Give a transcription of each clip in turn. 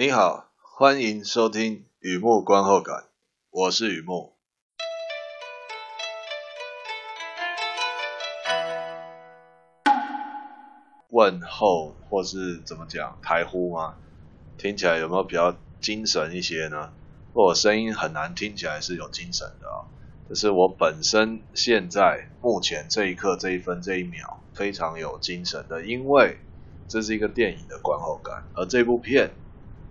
你好，欢迎收听雨木观后感，我是雨木。问候或是怎么讲台呼吗？听起来有没有比较精神一些呢？我声音很难听起来是有精神的啊、哦，这是我本身现在目前这一刻这一分这一秒非常有精神的，因为这是一个电影的观后感，而这部片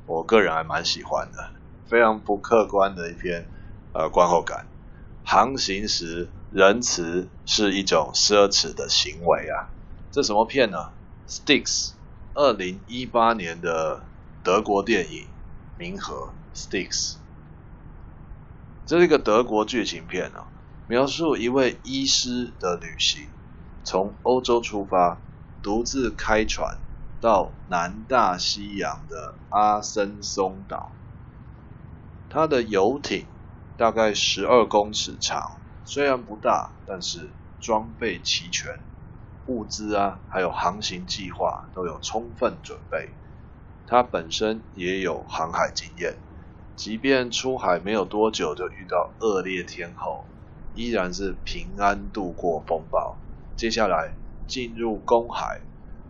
我个人还蛮喜欢的，非常不客观的一篇呃观后感。航行时仁慈是一种奢侈的行为啊，这什么片呢？Sticks，二零一八年的德国电影《冥河》Sticks，。这是一个德国剧情片啊，描述一位医师的旅行，从欧洲出发，独自开船到南大西洋的阿森松岛。他的游艇大概十二公尺长，虽然不大，但是装备齐全，物资啊，还有航行计划都有充分准备。他本身也有航海经验。即便出海没有多久就遇到恶劣天候，依然是平安度过风暴。接下来进入公海，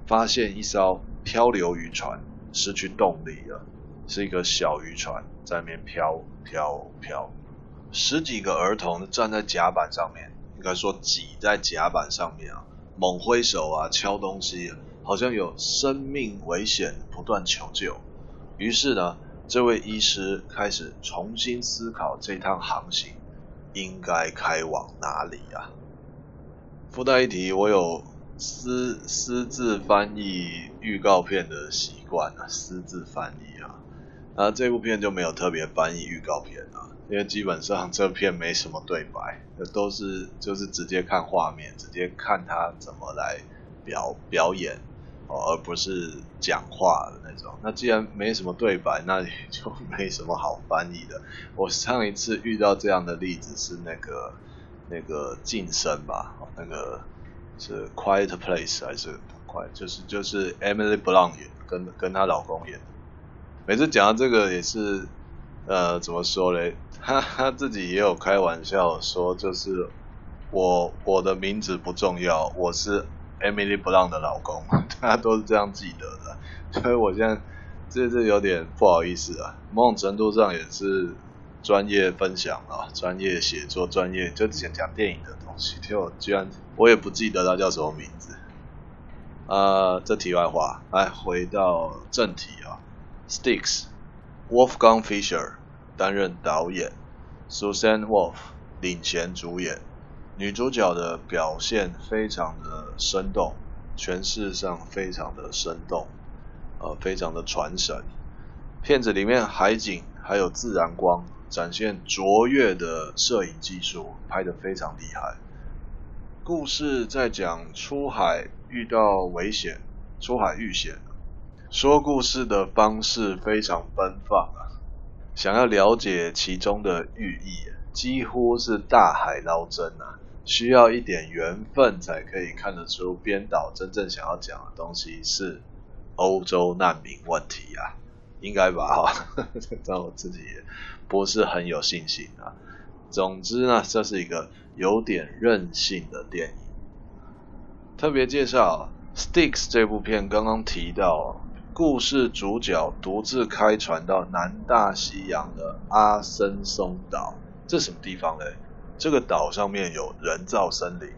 发现一艘漂流渔船失去动力了，是一个小渔船在那边飘飘飘。十几个儿童站在甲板上面，应该说挤在甲板上面啊，猛挥手啊，敲东西，好像有生命危险，不断求救。于是呢。这位医师开始重新思考这趟航行应该开往哪里啊？附带一提，我有私私自翻译预告片的习惯啊，私自翻译啊。那这部片就没有特别翻译预告片啊，因为基本上这片没什么对白，都是就是直接看画面，直接看他怎么来表表演。而不是讲话的那种。那既然没什么对白，那也 就没什么好翻译的。我上一次遇到这样的例子是那个那个晋升吧，那个是 Quiet Place 还是 Quiet？就是就是 Emily Blunt 演，跟跟她老公演。每次讲到这个也是，呃，怎么说嘞？她她自己也有开玩笑说，就是我我的名字不重要，我是。Emily Blunt 的老公，大家都是这样记得的，所以我现在这这有点不好意思啊。某种程度上也是专业分享啊，专业写作，专业就之前讲电影的东西，结果居然我也不记得他叫什么名字。呃，这题外话，来回到正题啊。Sticks，Wolfgang Fischer 担任导演，Susan Wolf 领衔主演。女主角的表现非常的生动，诠释上非常的生动，呃，非常的传神。片子里面海景还有自然光，展现卓越的摄影技术，拍得非常厉害。故事在讲出海遇到危险，出海遇险，说故事的方式非常奔放啊，想要了解其中的寓意，几乎是大海捞针啊。需要一点缘分才可以看得出编导真正想要讲的东西是欧洲难民问题啊，应该吧？哈，但我自己不是很有信心啊。总之呢，这是一个有点任性的电影。特别介绍《Sticks》这部片，刚刚提到，故事主角独自开船到南大西洋的阿森松岛，这什么地方嘞？这个岛上面有人造森林，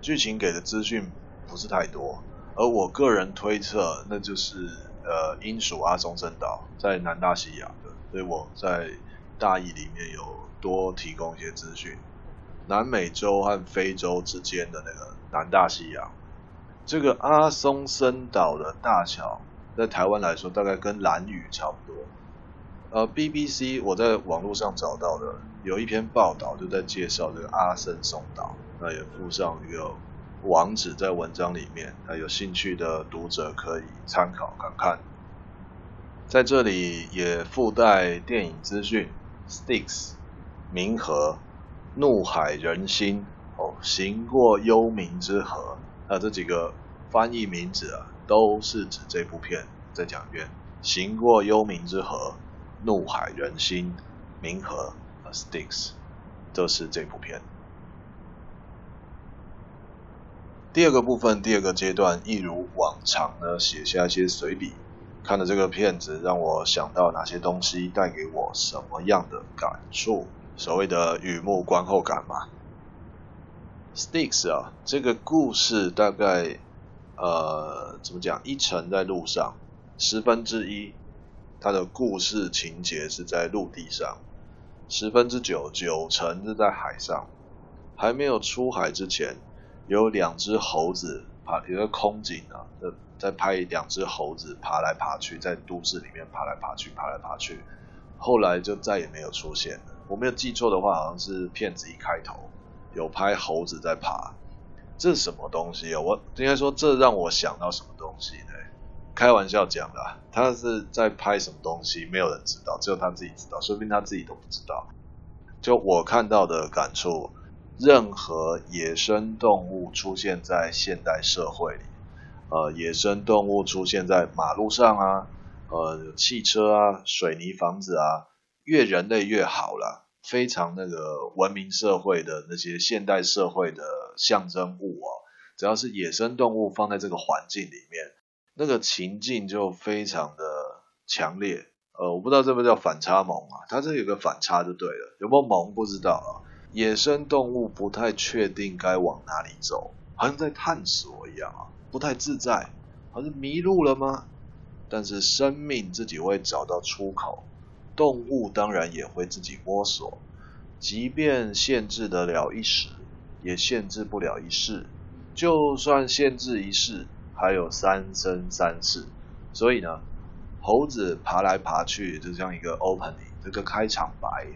剧情给的资讯不是太多，而我个人推测，那就是呃，英属阿松森岛在南大西洋的，所以我在大意里面有多提供一些资讯，南美洲和非洲之间的那个南大西洋，这个阿松森岛的大小，在台湾来说大概跟兰屿差不多。呃，BBC 我在网络上找到的有一篇报道，就在介绍这个阿森松岛，那也附上一个网址在文章里面，那有兴趣的读者可以参考看看。在这里也附带电影资讯，Styx、冥河、怒海人心哦，行过幽冥之河，那这几个翻译名字啊，都是指这部片。再讲一遍。行过幽冥之河、怒海人心、冥河、Styx，这是这部片。第二个部分，第二个阶段，一如往常呢，写下一些随笔。看了这个片子，让我想到哪些东西，带给我什么样的感触？所谓的雨幕观后感嘛。Sticks 啊，这个故事大概呃怎么讲？一层在路上，十分之一它的故事情节是在陆地上，十分之九九成是在海上。还没有出海之前。有两只猴子爬，有个空景啊，在在拍两只猴子爬来爬去，在都市里面爬来爬去，爬来爬去，后来就再也没有出现了。我没有记错的话，好像是片子一开头有拍猴子在爬，这是什么东西啊？我应该说，这让我想到什么东西呢？开玩笑讲的，他是在拍什么东西，没有人知道，只有他自己知道，说不定他自己都不知道。就我看到的感触。任何野生动物出现在现代社会里，呃，野生动物出现在马路上啊，呃，汽车啊，水泥房子啊，越人类越好了，非常那个文明社会的那些现代社会的象征物啊，只要是野生动物放在这个环境里面，那个情境就非常的强烈。呃，我不知道这不叫反差萌啊，它这有个反差就对了，有没有萌不知道啊。野生动物不太确定该往哪里走，好像在探索一样啊，不太自在，好像迷路了吗？但是生命自己会找到出口，动物当然也会自己摸索，即便限制得了一时，也限制不了一世。就算限制一世，还有三生三世。所以呢，猴子爬来爬去，就像一个 opening，这个开场白。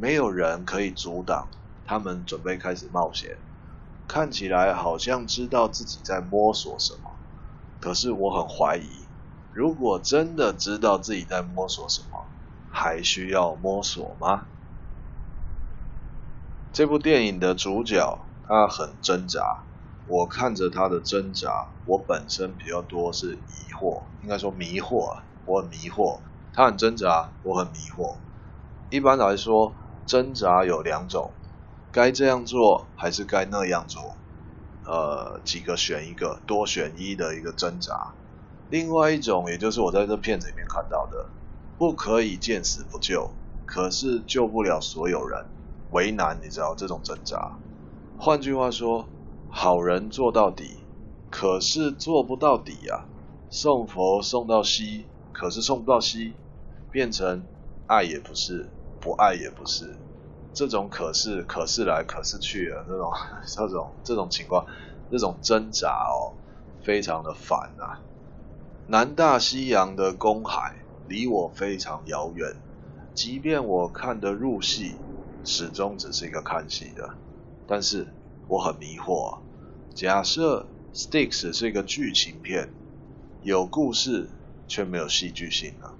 没有人可以阻挡他们准备开始冒险，看起来好像知道自己在摸索什么，可是我很怀疑，如果真的知道自己在摸索什么，还需要摸索吗？这部电影的主角他很挣扎，我看着他的挣扎，我本身比较多是疑惑，应该说迷惑，我很迷惑，他很挣扎，我很迷惑。一般来说。挣扎有两种，该这样做还是该那样做？呃，几个选一个，多选一的一个挣扎。另外一种，也就是我在这片子里面看到的，不可以见死不救，可是救不了所有人，为难你知道这种挣扎。换句话说，好人做到底，可是做不到底呀、啊。送佛送到西，可是送不到西，变成爱也不是。不爱也不是，这种可是可是来可是去的 这种这种这种情况，这种挣扎哦，非常的烦啊。南大西洋的公海离我非常遥远，即便我看得入戏，始终只是一个看戏的。但是我很迷惑，假设 Sticks 是一个剧情片，有故事却没有戏剧性啊。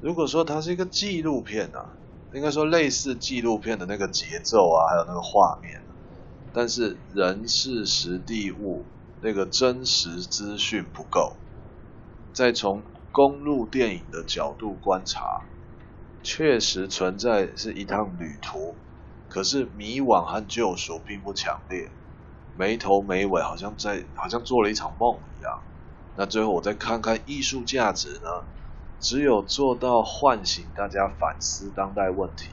如果说它是一个纪录片啊，应该说类似纪录片的那个节奏啊，还有那个画面，但是人事实地物那个真实资讯不够。再从公路电影的角度观察，确实存在是一趟旅途，可是迷惘和救赎并不强烈，没头没尾，好像在好像做了一场梦一样。那最后我再看看艺术价值呢？只有做到唤醒大家反思当代问题，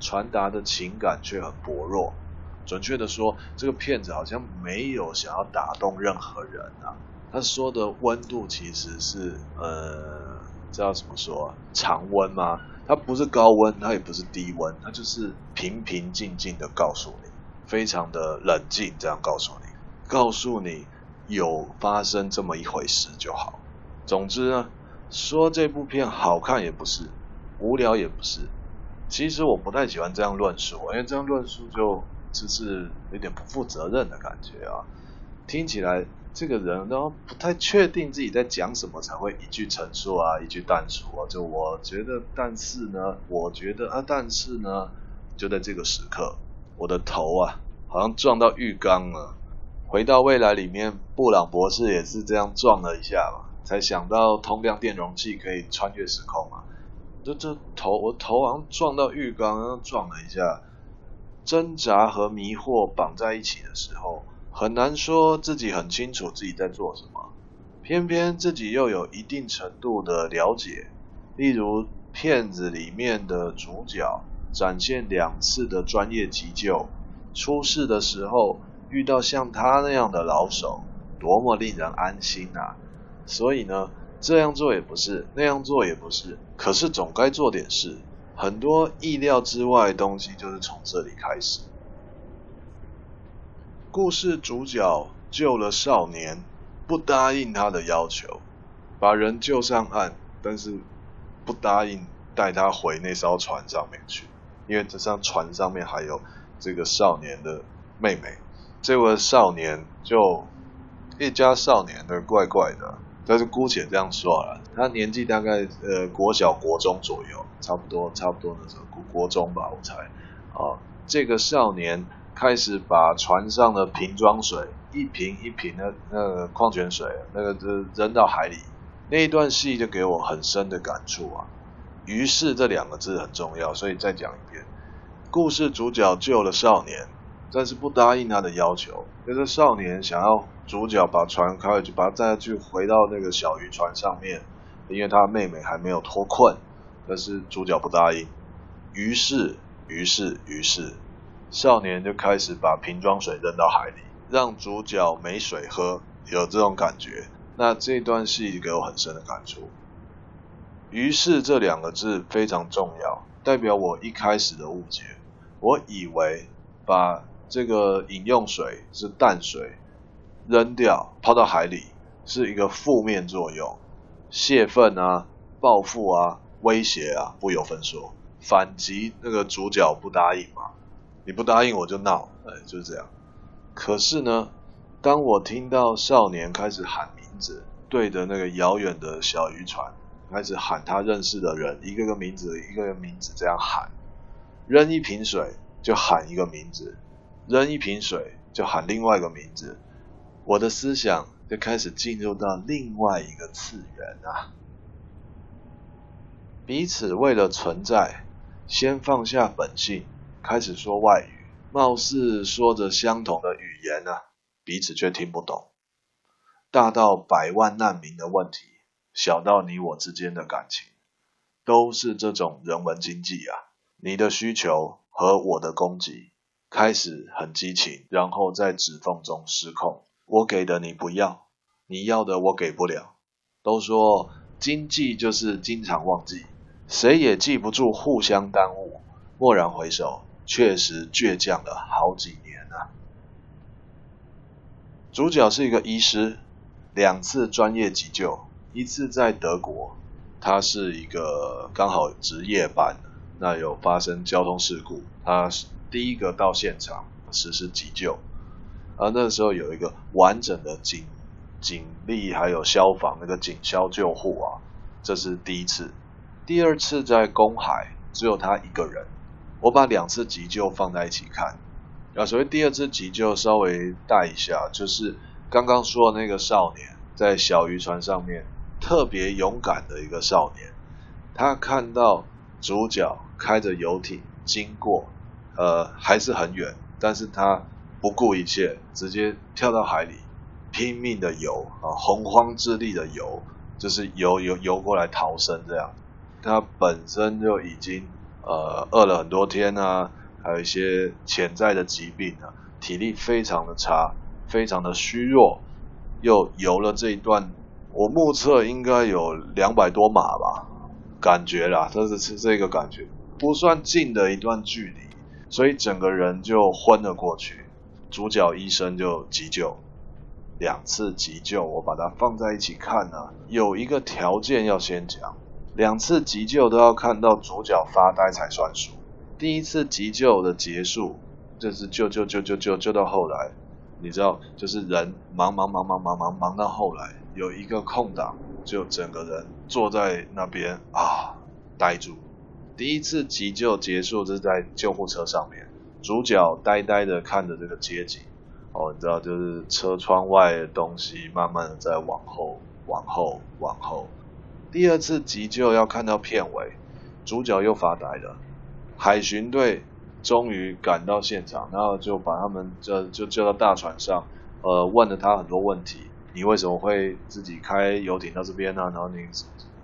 传达的情感却很薄弱。准确的说，这个片子好像没有想要打动任何人啊。他说的温度其实是，呃，知道怎么说？常温吗？它不是高温，它也不是低温，它就是平平静静的告诉你，非常的冷静，这样告诉你，告诉你有发生这么一回事就好。总之呢。说这部片好看也不是，无聊也不是。其实我不太喜欢这样论述，因为这样论述就就是有点不负责任的感觉啊。听起来这个人都不太确定自己在讲什么，才会一句陈述啊，一句但书啊。就我觉得，但是呢，我觉得啊，但是呢，就在这个时刻，我的头啊，好像撞到浴缸了。回到未来里面，布朗博士也是这样撞了一下嘛。才想到通量电容器可以穿越时空嘛。这这头我头好像撞到浴缸，然后撞了一下，挣扎和迷惑绑在一起的时候，很难说自己很清楚自己在做什么，偏偏自己又有一定程度的了解。例如片子里面的主角展现两次的专业急救，出事的时候遇到像他那样的老手，多么令人安心啊！所以呢，这样做也不是，那样做也不是，可是总该做点事。很多意料之外的东西就是从这里开始。故事主角救了少年，不答应他的要求，把人救上岸，但是不答应带他回那艘船上面去，因为这艘船上面还有这个少年的妹妹。这位少年就。一家少年的怪怪的，但是姑且这样说了，他年纪大概呃国小国中左右，差不多差不多那时候国国中吧，我猜。啊，这个少年开始把船上的瓶装水一瓶一瓶的那个矿泉水那个扔扔到海里，那一段戏就给我很深的感触啊。于是这两个字很重要，所以再讲一遍，故事主角救了少年。但是不答应他的要求，就是少年想要主角把船开回去，把他载去回到那个小渔船上面，因为他妹妹还没有脱困，但是主角不答应。于是，于是，于是，少年就开始把瓶装水扔到海里，让主角没水喝，有这种感觉。那这段戏给我很深的感触。于是这两个字非常重要，代表我一开始的误解，我以为把这个饮用水是淡水，扔掉抛到海里是一个负面作用，泄愤啊、报复啊、威胁啊，不由分说。反击那个主角不答应嘛，你不答应我就闹，哎，就是这样。可是呢，当我听到少年开始喊名字，对着那个遥远的小渔船开始喊他认识的人，一个个名字，一个个名字这样喊，扔一瓶水就喊一个名字。扔一瓶水就喊另外一个名字，我的思想就开始进入到另外一个次元啊！彼此为了存在，先放下本性，开始说外语，貌似说着相同的语言啊，彼此却听不懂。大到百万难民的问题，小到你我之间的感情，都是这种人文经济啊！你的需求和我的供给。开始很激情，然后在指缝中失控。我给的你不要，你要的我给不了。都说经济就是经常忘记，谁也记不住互相耽误。蓦然回首，确实倔强了好几年啊。主角是一个医师，两次专业急救，一次在德国，他是一个刚好值夜班，那有发生交通事故，他。第一个到现场实施急救，而那时候有一个完整的警警力，还有消防那个警消救护啊，这是第一次。第二次在公海，只有他一个人。我把两次急救放在一起看，啊，所谓第二次急救稍微带一下，就是刚刚说的那个少年在小渔船上面特别勇敢的一个少年，他看到主角开着游艇经过。呃，还是很远，但是他不顾一切，直接跳到海里，拼命的游啊，洪荒之力的游，就是游游游过来逃生这样。他本身就已经呃饿了很多天啊，还有一些潜在的疾病啊，体力非常的差，非常的虚弱，又游了这一段，我目测应该有两百多码吧，感觉啦，这是是这个感觉，不算近的一段距离。所以整个人就昏了过去，主角医生就急救，两次急救，我把它放在一起看呢，有一个条件要先讲，两次急救都要看到主角发呆才算数。第一次急救的结束，就是救救救救救救到后来，你知道，就是人忙忙忙忙忙忙忙到后来有一个空档，就整个人坐在那边啊，呆住。第一次急救结束，是在救护车上面，主角呆呆的看着这个街景，哦，你知道，就是车窗外的东西慢慢的在往后往后往后。第二次急救要看到片尾，主角又发呆了。海巡队终于赶到现场，然后就把他们就就叫到大船上，呃，问了他很多问题。你为什么会自己开游艇到这边呢？然后你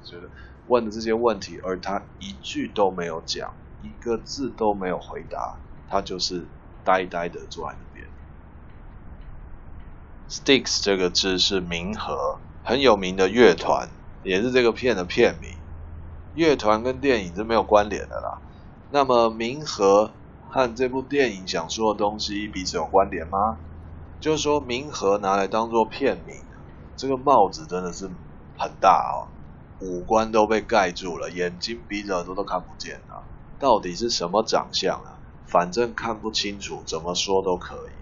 觉得问的这些问题，而他一句都没有讲，一个字都没有回答，他就是呆呆的坐在那边。Sticks 这个字是冥河，很有名的乐团，也是这个片的片名。乐团跟电影是没有关联的啦。那么冥河和这部电影想说的东西彼此有关联吗？就是说冥河拿来当做片名，这个帽子真的是很大哦，五官都被盖住了，眼睛、鼻子、耳朵都看不见了，到底是什么长相啊？反正看不清楚，怎么说都可以。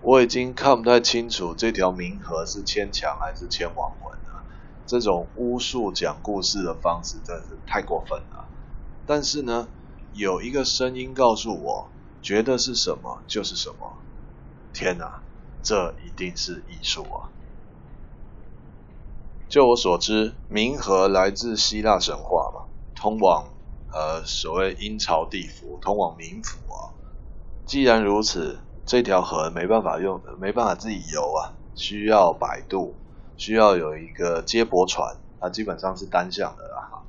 我已经看不太清楚这条冥河是牵强还是牵亡魂了。这种巫术讲故事的方式真是太过分了。但是呢，有一个声音告诉我，觉得是什么就是什么。天哪，这一定是艺术啊！就我所知，冥河来自希腊神话嘛，通往呃所谓阴曹地府，通往冥府啊。既然如此。这条河没办法用，没办法自己游啊，需要摆渡，需要有一个接驳船，它基本上是单向的啦。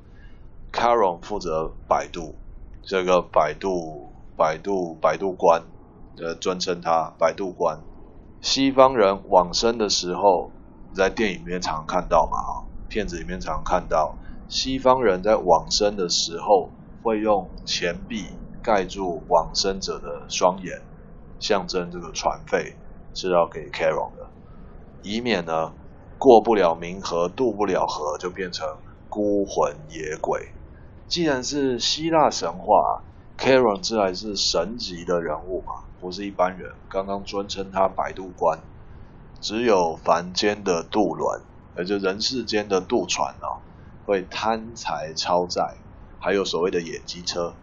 Caron 负责摆渡，这个摆渡、摆渡、摆渡官，呃，尊称他摆渡官。西方人往生的时候，在电影里面常看到嘛，啊，片子里面常看到，西方人在往生的时候会用钱币盖住往生者的双眼。象征这个船费是要给 Caron 的，以免呢过不了冥河，渡不了河，就变成孤魂野鬼。既然是希腊神话，Caron 自然是神级的人物嘛，不是一般人。刚刚尊称他摆渡官，只有凡间的渡轮，也就人世间的渡船哦，会贪财超载，还有所谓的野鸡车，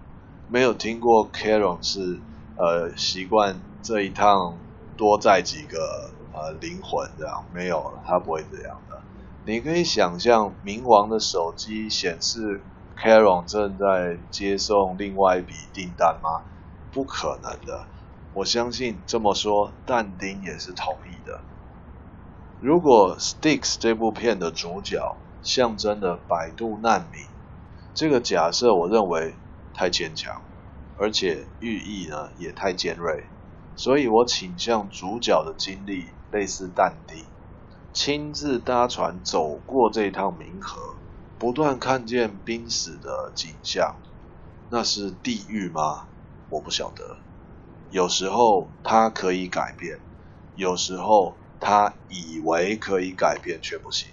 没有听过 Caron 是。呃，习惯这一趟多载几个呃灵魂这样，没有，他不会这样的。你可以想象冥王的手机显示 Caron 正在接送另外一笔订单吗？不可能的。我相信这么说，但丁也是同意的。如果 Sticks 这部片的主角象征的百度难民，这个假设我认为太牵强。而且寓意呢也太尖锐，所以我倾向主角的经历类似但丁，亲自搭船走过这趟冥河，不断看见濒死的景象，那是地狱吗？我不晓得。有时候他可以改变，有时候他以为可以改变却不行。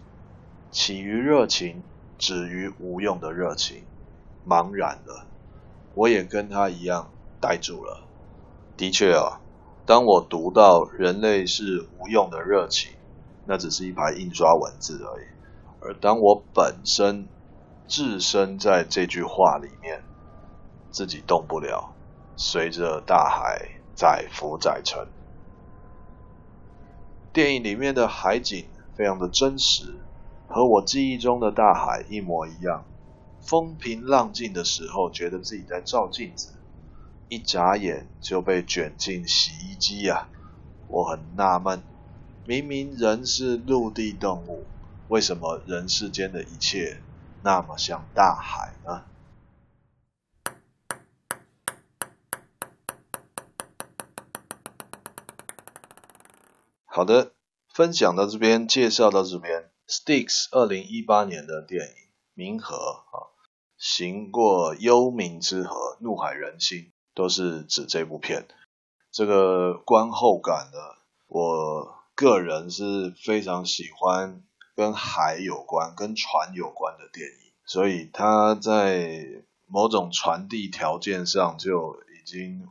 起于热情，止于无用的热情，茫然了。我也跟他一样呆住了。的确啊，当我读到人类是无用的热情，那只是一排印刷文字而已。而当我本身置身在这句话里面，自己动不了，随着大海载浮载沉。电影里面的海景非常的真实，和我记忆中的大海一模一样。风平浪静的时候，觉得自己在照镜子，一眨眼就被卷进洗衣机呀、啊！我很纳闷，明明人是陆地动物，为什么人世间的一切那么像大海呢？好的，分享到这边，介绍到这边，Styx 二零一八年的电影《冥河》啊。行过幽冥之河，怒海人心，都是指这部片。这个观后感呢，我个人是非常喜欢跟海有关、跟船有关的电影，所以它在某种传递条件上就已经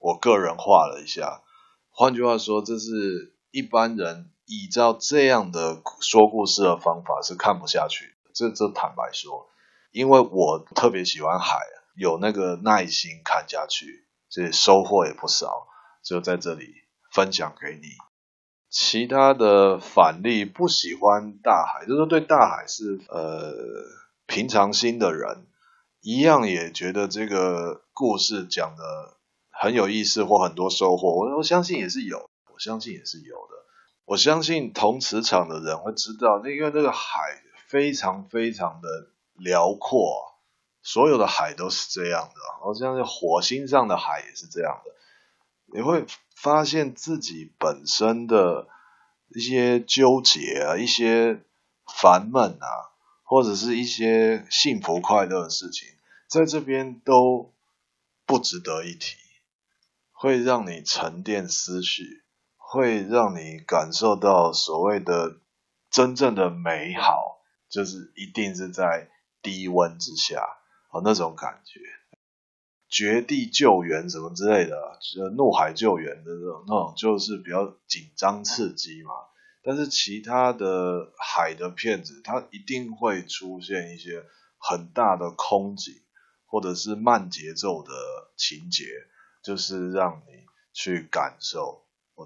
我个人化了一下。换句话说，这是一般人依照这样的说故事的方法是看不下去的。这这坦白说。因为我特别喜欢海，有那个耐心看下去，所以收获也不少，就在这里分享给你。其他的反例不喜欢大海，就是对大海是呃平常心的人，一样也觉得这个故事讲的很有意思或很多收获。我我相信也是有，相信也是有的。我相信同磁场的人会知道，那因为那个海非常非常的辽阔，所有的海都是这样的，好像是火星上的海也是这样的。你会发现自己本身的一些纠结啊，一些烦闷啊，或者是一些幸福快乐的事情，在这边都不值得一提，会让你沉淀思绪，会让你感受到所谓的真正的美好，就是一定是在低温之下啊，那种感觉。绝地救援什么之类的，就怒海救援的那种，那种就是比较紧张刺激嘛。但是其他的海的片子，它一定会出现一些很大的空景，或者是慢节奏的情节，就是让你去感受。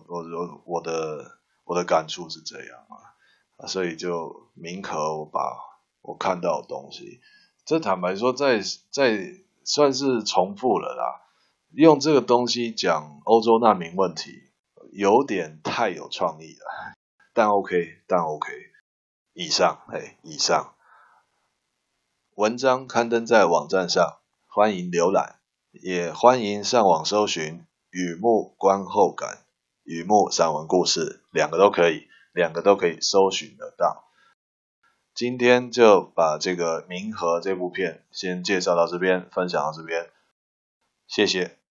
我我我的我的感触是这样啊，所以就铭和我把我看到的东西，这坦白说在，在在。算是重复了啦，用这个东西讲欧洲难民问题，有点太有创意了，但 OK，但 OK。以上，哎，以上文章刊登在网站上，欢迎浏览，也欢迎上网搜寻“雨幕观后感”、“雨幕散文故事”，两个都可以，两个都可以搜寻得到。今天就把这个《冥河》这部片先介绍到这边，分享到这边，谢谢。